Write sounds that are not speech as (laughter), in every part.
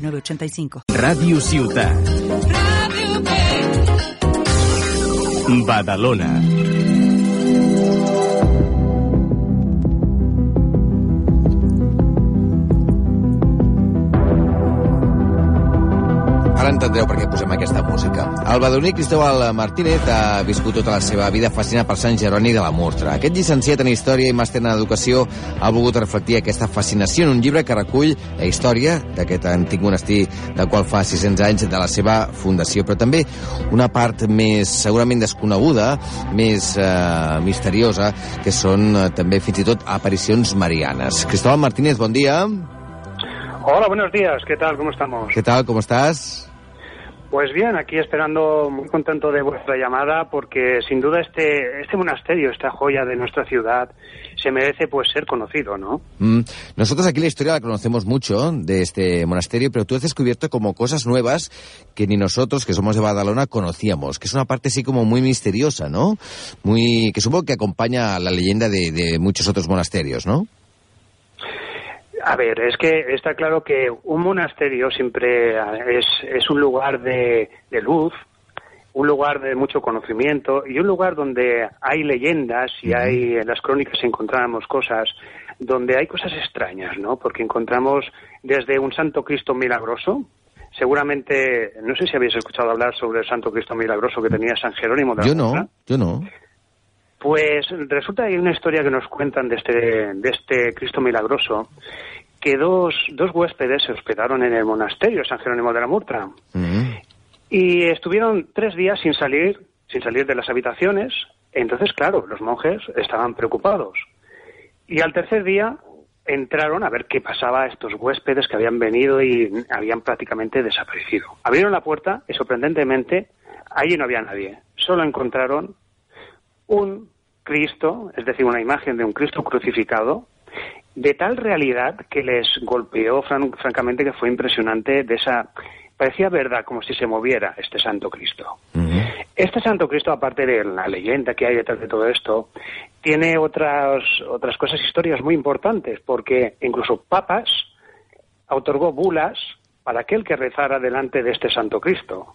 906985. Ràdio Ciutat. Badalona. Entendreu per què posem aquesta música. El badoní Cristóbal Martínez ha viscut tota la seva vida fascinat per Sant Jeroni de la Murtra. Aquest llicenciat en Història i màster en Educació ha volgut reflectir aquesta fascinació en un llibre que recull la història d'aquest antic monestir del qual fa 600 anys de la seva fundació, però també una part més segurament desconeguda, més eh, misteriosa, que són eh, també fins i tot aparicions marianes. Cristóbal Martínez, bon dia. Hola, buenos días. ¿Qué tal? ¿Cómo estamos? ¿Qué tal? ¿Cómo estás? Pues bien, aquí esperando, muy contento de vuestra llamada, porque sin duda este, este monasterio, esta joya de nuestra ciudad, se merece pues ser conocido, ¿no? Mm, Nosotros aquí la historia la conocemos mucho de este monasterio, pero tú has descubierto como cosas nuevas que ni nosotros, que somos de Badalona, conocíamos, que es una parte así como muy misteriosa, ¿no? Muy, que supongo que acompaña a la leyenda de, de muchos otros monasterios, ¿no? A ver, es que está claro que un monasterio siempre es, es un lugar de, de luz, un lugar de mucho conocimiento y un lugar donde hay leyendas y hay en las crónicas encontramos cosas donde hay cosas extrañas, ¿no? Porque encontramos desde un Santo Cristo milagroso, seguramente, no sé si habéis escuchado hablar sobre el Santo Cristo milagroso que tenía San Jerónimo de la Yo no, yo no. Pues resulta que hay una historia que nos cuentan de este, de este Cristo milagroso, que dos, dos huéspedes se hospedaron en el monasterio San Jerónimo de la Murtra y estuvieron tres días sin salir, sin salir de las habitaciones. Entonces, claro, los monjes estaban preocupados. Y al tercer día entraron a ver qué pasaba a estos huéspedes que habían venido y habían prácticamente desaparecido. Abrieron la puerta y sorprendentemente allí no había nadie. Solo encontraron un Cristo, es decir, una imagen de un Cristo crucificado, de tal realidad que les golpeó fran- francamente que fue impresionante de esa parecía verdad como si se moviera este Santo Cristo. Este Santo Cristo, aparte de la leyenda que hay detrás de todo esto, tiene otras otras cosas, historias muy importantes, porque incluso papas otorgó bulas para aquel que rezara delante de este Santo Cristo.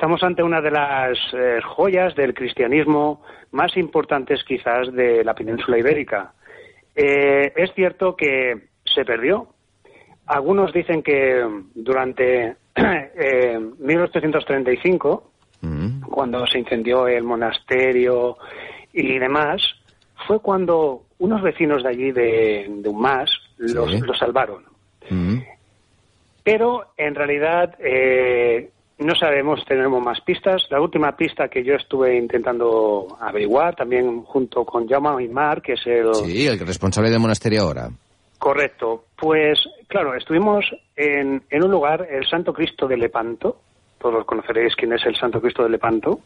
Estamos ante una de las eh, joyas del cristianismo más importantes quizás de la península ibérica. Eh, es cierto que se perdió. Algunos dicen que durante (clears throat) eh, 1835, cuando se incendió el monasterio y demás, fue cuando unos vecinos de allí de, de los, Sí. los salvaron. Mm. Pero en realidad eh, no sabemos, tenemos más pistas. La última pista que yo estuve intentando averiguar, también junto con Jaume que es el Sí, el responsable del monasterio ahora. correcto, pues claro, estuvimos en, en un lugar, el Santo Cristo de Lepanto, todos conoceréis quién es el Santo Cristo de Lepanto,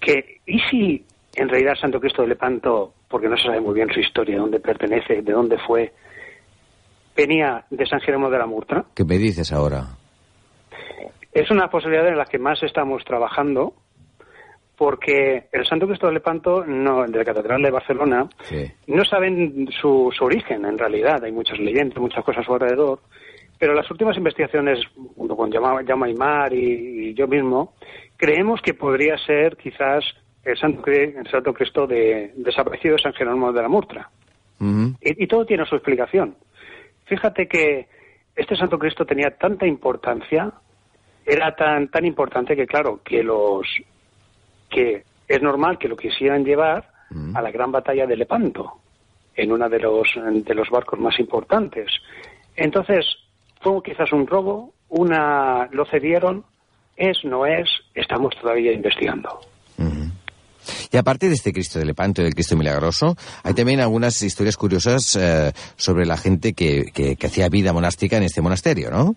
que, ¿y si en realidad Santo Cristo de Lepanto, porque no se sabe muy bien su historia, dónde pertenece, de dónde fue, venía de San Jerónimo de la Murtra? ¿Qué me dices ahora? Es una posibilidad en la que más estamos trabajando, porque el Santo Cristo de Lepanto, no, de la Catedral de Barcelona, Sí. no saben su, su origen en realidad. Hay muchas leyendas, muchas cosas a su alrededor. Pero las últimas investigaciones, junto con Jaume Aymar y, y yo mismo, creemos que podría ser quizás el Santo, el Santo Cristo de, desaparecido de San Jerónimo de la Murtra. Y, y todo tiene su explicación. Fíjate que este Santo Cristo tenía tanta importancia, era tan, tan importante que, claro, que los que es normal que lo quisieran llevar a la gran batalla de Lepanto, en uno de los, de los barcos más importantes. Entonces, fue quizás un robo, una lo cedieron, es, no es, estamos todavía investigando. Y aparte de este Cristo de Lepanto y del Cristo Milagroso, hay también algunas historias curiosas eh, sobre la gente que, que- que hacía vida monástica en este monasterio, ¿no?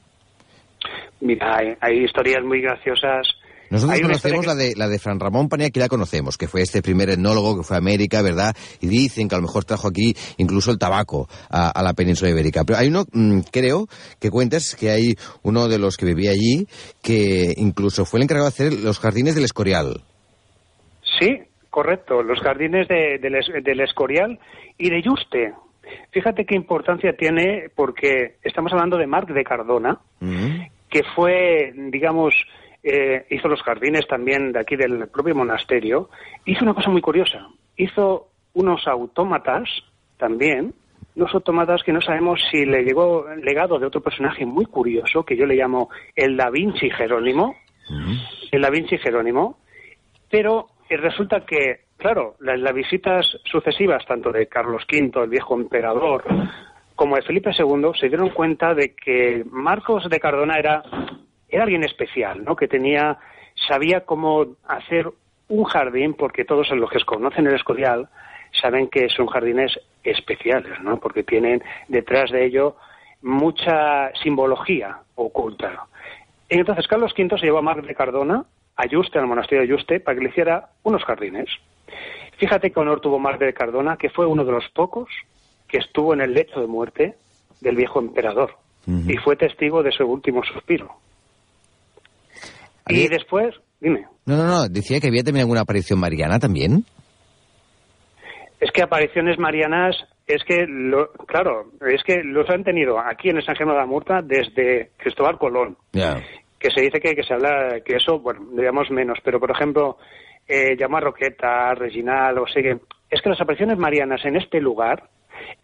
Mira, hay, hay historias muy graciosas nosotros conocemos que... la, de, la de Fran Ramón Pania, que la conocemos, que fue este primer etnólogo que fue a América, ¿verdad? Y dicen que a lo mejor trajo aquí incluso el tabaco a, a la península ibérica. Pero hay uno, mmm, creo, que cuentas que hay uno de los que vivía allí que incluso fue el encargado de hacer los jardines del Escorial. Sí, correcto, los jardines de, de, del Escorial y de Yuste. Fíjate qué importancia tiene porque estamos hablando de Marc de Cardona, mm. Que fue, digamos, eh, hizo los jardines también de aquí del propio monasterio, hizo una cosa muy curiosa. Hizo unos autómatas también, unos autómatas que no sabemos si le llegó legado de otro personaje muy curioso, que yo le llamo el Da Vinci Jerónimo, uh -huh. el Da Vinci Jerónimo, pero eh, resulta que, claro, las, las visitas sucesivas, tanto de Carlos V, el viejo emperador, como de Felipe II, se dieron cuenta de que Marcos de Cardona era era alguien especial, ¿no? Que tenía, sabía cómo hacer un jardín, porque todos los que conocen el Escorial saben que son jardines especiales, ¿no? Porque tienen detrás de ello mucha simbología oculta. Entonces Carlos V se llevó a Mar de Cardona a Yuste, al monasterio de Yuste, para que le hiciera unos jardines. Fíjate qué honor tuvo Mar de Cardona, que fue uno de los pocos que estuvo en el lecho de muerte del viejo emperador uh -huh. y fue testigo de su último suspiro. Y después, dime. No, no, no, decía que había también alguna aparición mariana también. Es que apariciones marianas, es que, lo, claro, es que los han tenido aquí en el San Germán de la Murta desde Cristóbal Colón. Yeah. Que se dice que, que se habla, que eso, bueno, digamos menos, pero por ejemplo, eh, llama Roqueta, Reginal, o sea es que las apariciones marianas en este lugar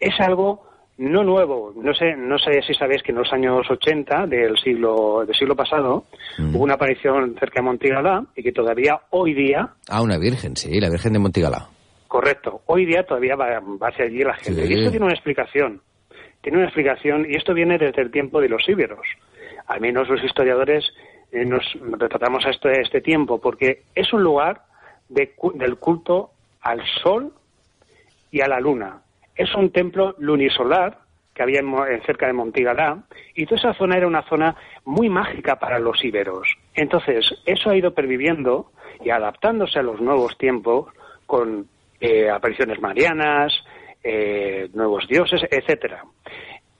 es algo no nuevo, no sé, no sé si sabéis que en los años 80 del siglo del siglo pasado mm. hubo una aparición cerca de Montigalá y que todavía hoy día Ah, una virgen, sí, la Virgen de Montigalá. Correcto, hoy día todavía va, va hacia allí la gente. Sí. Y esto tiene una explicación. Tiene una explicación y esto viene desde el tiempo de los íberos. Al menos los historiadores eh, nos retratamos a este, este tiempo porque es un lugar de, del culto al sol y a la luna es un templo lunisolar que había en, cerca de Montigalá, y toda esa zona era una zona muy mágica para los íberos. Entonces, eso ha ido perviviendo y adaptándose a los nuevos tiempos con eh, apariciones marianas, eh, nuevos dioses, etcétera.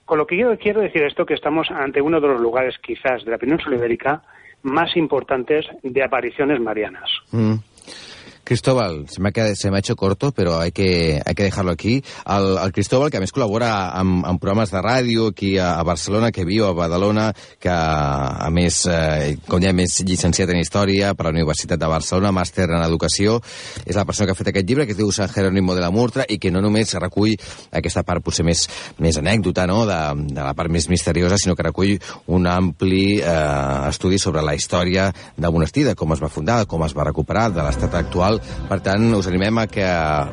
Con lo que yo quiero decir esto, que estamos ante uno de los lugares quizás de la península ibérica más importantes de apariciones marianas. Mm. Cristóbal, se m'ha se hecho corto, però hay que, hay que dejarlo aquí. El, el Cristóbal, que a més col·labora amb, amb programes de ràdio aquí a, a Barcelona, que viu a Badalona, que a més, eh, com ja més llicenciat en Història per la Universitat de Barcelona, màster en Educació, és la persona que ha fet aquest llibre, que es diu San Jerónimo de la Murtra, i que no només recull aquesta part potser més, més anècdota, no?, de, de la part més misteriosa, sinó que recull un ampli eh, estudi sobre la història del monestir, de com es va fundar, com es va recuperar, de l'estat actual per tant, us animem a que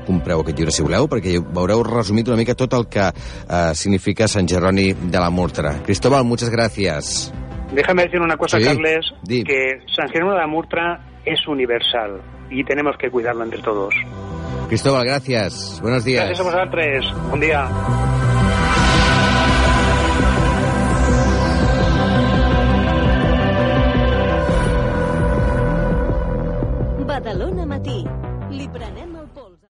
compreu aquest llibre si voleu, perquè veureu resumit una mica tot el que eh, significa Sant Jeroni de la Murtra. Cristóbal, muchas gracias. Déjame decir una cosa, sí, Carles, di. que San Jerónimo de la Murtra es universal y tenemos que cuidarlo entre todos. Cristóbal, gracias. Buenos días. Gracias a vosotros. Buen día.